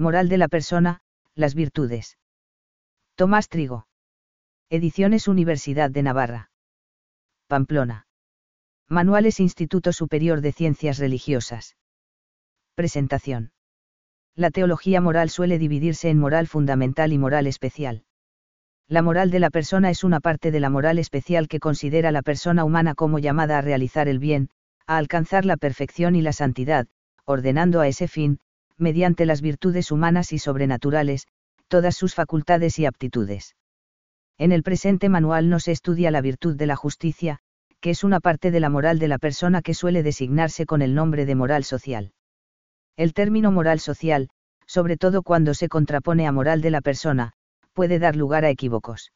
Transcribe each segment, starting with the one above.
Moral de la persona, las virtudes. Tomás Trigo. Ediciones Universidad de Navarra. Pamplona. Manuales Instituto Superior de Ciencias Religiosas. Presentación. La teología moral suele dividirse en moral fundamental y moral especial. La moral de la persona es una parte de la moral especial que considera la persona humana como llamada a realizar el bien, a alcanzar la perfección y la santidad, ordenando a ese fin, mediante las virtudes humanas y sobrenaturales, todas sus facultades y aptitudes. En el presente manual no se estudia la virtud de la justicia, que es una parte de la moral de la persona que suele designarse con el nombre de moral social. El término moral social, sobre todo cuando se contrapone a moral de la persona, puede dar lugar a equívocos.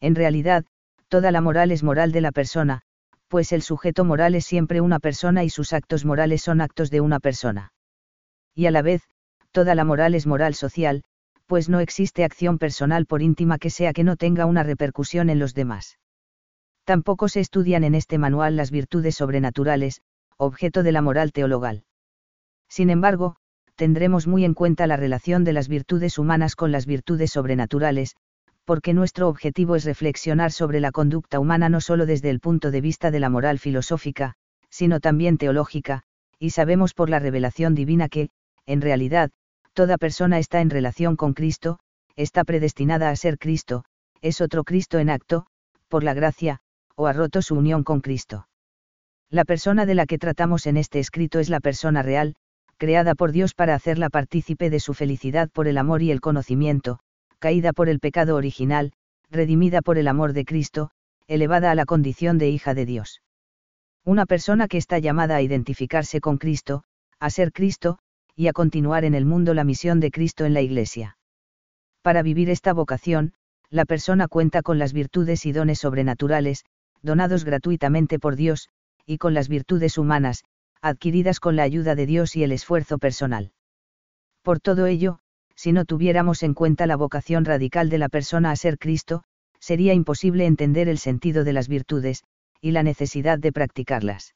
En realidad, toda la moral es moral de la persona, pues el sujeto moral es siempre una persona y sus actos morales son actos de una persona. Y a la vez, toda la moral es moral social, pues no existe acción personal por íntima que sea que no tenga una repercusión en los demás. Tampoco se estudian en este manual las virtudes sobrenaturales, objeto de la moral teologal. Sin embargo, tendremos muy en cuenta la relación de las virtudes humanas con las virtudes sobrenaturales, porque nuestro objetivo es reflexionar sobre la conducta humana no solo desde el punto de vista de la moral filosófica, sino también teológica, y sabemos por la revelación divina que, en realidad, toda persona está en relación con Cristo, está predestinada a ser Cristo, es otro Cristo en acto, por la gracia, o ha roto su unión con Cristo. La persona de la que tratamos en este escrito es la persona real, creada por Dios para hacerla partícipe de su felicidad por el amor y el conocimiento, caída por el pecado original, redimida por el amor de Cristo, elevada a la condición de hija de Dios. Una persona que está llamada a identificarse con Cristo, a ser Cristo, y a continuar en el mundo la misión de Cristo en la Iglesia. Para vivir esta vocación, la persona cuenta con las virtudes y dones sobrenaturales, donados gratuitamente por Dios, y con las virtudes humanas, adquiridas con la ayuda de Dios y el esfuerzo personal. Por todo ello, si no tuviéramos en cuenta la vocación radical de la persona a ser Cristo, sería imposible entender el sentido de las virtudes, y la necesidad de practicarlas.